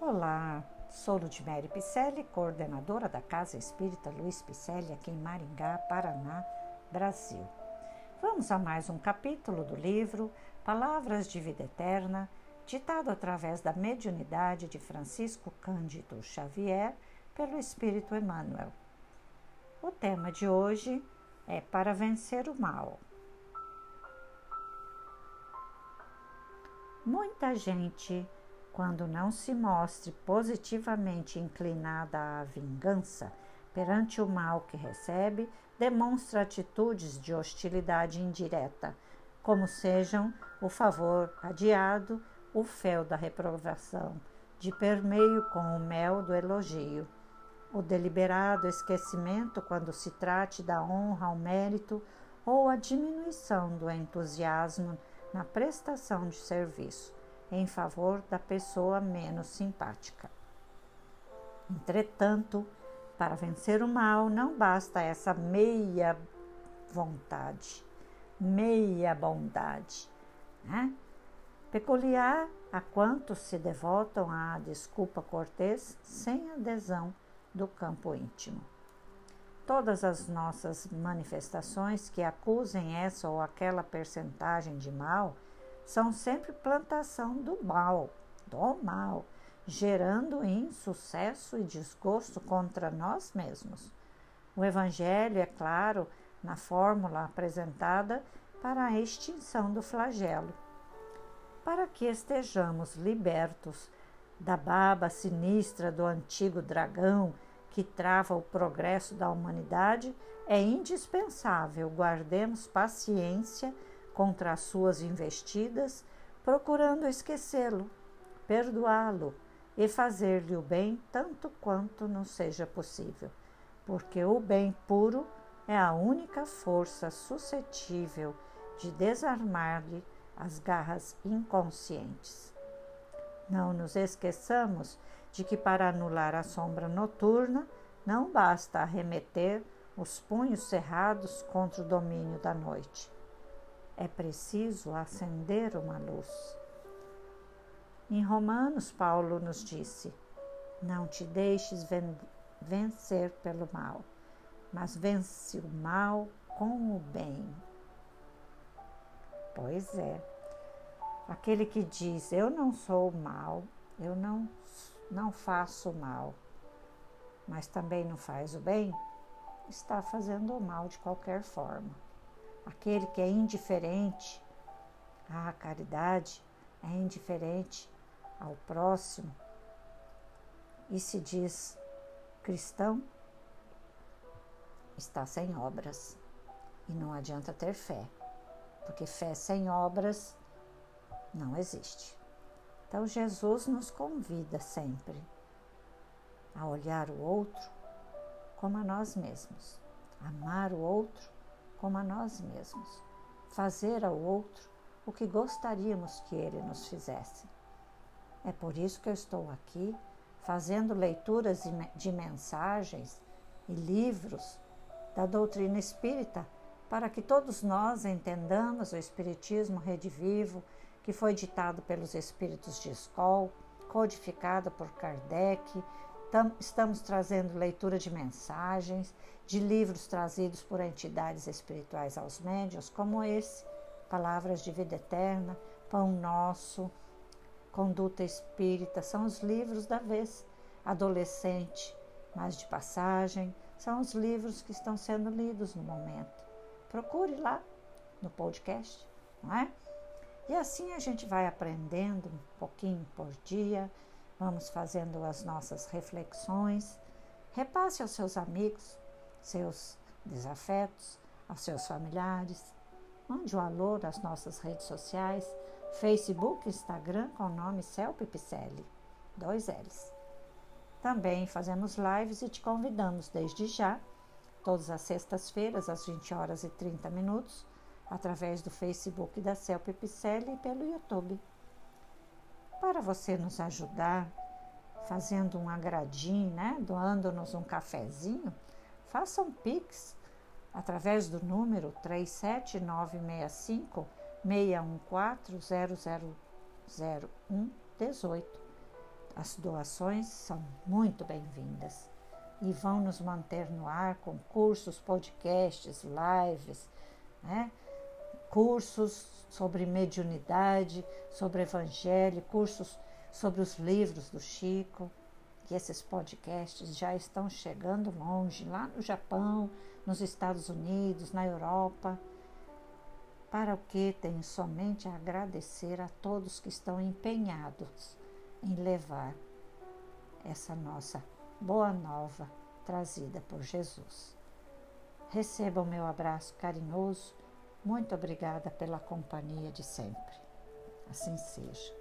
Olá, sou Ludmere Picelli, coordenadora da Casa Espírita Luiz Picelli, aqui em Maringá, Paraná, Brasil. Vamos a mais um capítulo do livro Palavras de Vida Eterna, ditado através da mediunidade de Francisco Cândido Xavier pelo Espírito Emmanuel. O tema de hoje é Para Vencer o Mal. Muita gente, quando não se mostre positivamente inclinada à vingança perante o mal que recebe, demonstra atitudes de hostilidade indireta, como sejam o favor adiado, o fel da reprovação, de permeio com o mel do elogio, o deliberado esquecimento quando se trate da honra ao mérito ou a diminuição do entusiasmo na prestação de serviço em favor da pessoa menos simpática. Entretanto, para vencer o mal não basta essa meia vontade, meia bondade, né? Peculiar a quantos se devotam à desculpa cortês sem adesão do campo íntimo todas as nossas manifestações que acusem essa ou aquela percentagem de mal são sempre plantação do mal, do mal, gerando insucesso e desgosto contra nós mesmos. O Evangelho é claro na fórmula apresentada para a extinção do flagelo. Para que estejamos libertos da baba sinistra do antigo dragão que trava o progresso da humanidade, é indispensável guardemos paciência contra as suas investidas, procurando esquecê-lo, perdoá-lo e fazer-lhe o bem tanto quanto nos seja possível, porque o bem puro é a única força suscetível de desarmar-lhe as garras inconscientes. Não nos esqueçamos de que para anular a sombra noturna não basta arremeter os punhos cerrados contra o domínio da noite. É preciso acender uma luz. Em Romanos, Paulo nos disse: Não te deixes vencer pelo mal, mas vence o mal com o bem. Pois é, aquele que diz: Eu não sou mal, eu não não faço mal, mas também não faz o bem, está fazendo o mal de qualquer forma. Aquele que é indiferente à caridade, é indiferente ao próximo e se diz cristão, está sem obras. E não adianta ter fé, porque fé sem obras não existe. Então, Jesus nos convida sempre a olhar o outro como a nós mesmos, amar o outro como a nós mesmos, fazer ao outro o que gostaríamos que ele nos fizesse. É por isso que eu estou aqui fazendo leituras de mensagens e livros da doutrina espírita para que todos nós entendamos o Espiritismo redivivo que foi ditado pelos espíritos de escola, codificado por Kardec. Estamos trazendo leitura de mensagens, de livros trazidos por entidades espirituais aos médios, como esse, Palavras de Vida Eterna, Pão Nosso, Conduta Espírita, são os livros da vez. Adolescente, mais de passagem, são os livros que estão sendo lidos no momento. Procure lá no podcast, não é? E assim a gente vai aprendendo um pouquinho por dia, vamos fazendo as nossas reflexões. Repasse aos seus amigos, seus desafetos, aos seus familiares. Mande um alô nas nossas redes sociais, Facebook, Instagram, com o nome Celpe Picelli, dois L's. Também fazemos lives e te convidamos desde já, todas as sextas-feiras, às 20 horas e 30 minutos, através do Facebook da Celpe Picelli e pelo YouTube. Para você nos ajudar, fazendo um agradinho, né? doando-nos um cafezinho, faça um Pix através do número 37965 614 0001 18 As doações são muito bem-vindas e vão nos manter no ar com cursos, podcasts, lives, né? Cursos sobre mediunidade, sobre evangelho, cursos sobre os livros do Chico. E esses podcasts já estão chegando longe, lá no Japão, nos Estados Unidos, na Europa. Para o que tenho somente a agradecer a todos que estão empenhados em levar essa nossa boa nova trazida por Jesus. Receba o meu abraço carinhoso. Muito obrigada pela companhia de sempre. Assim seja.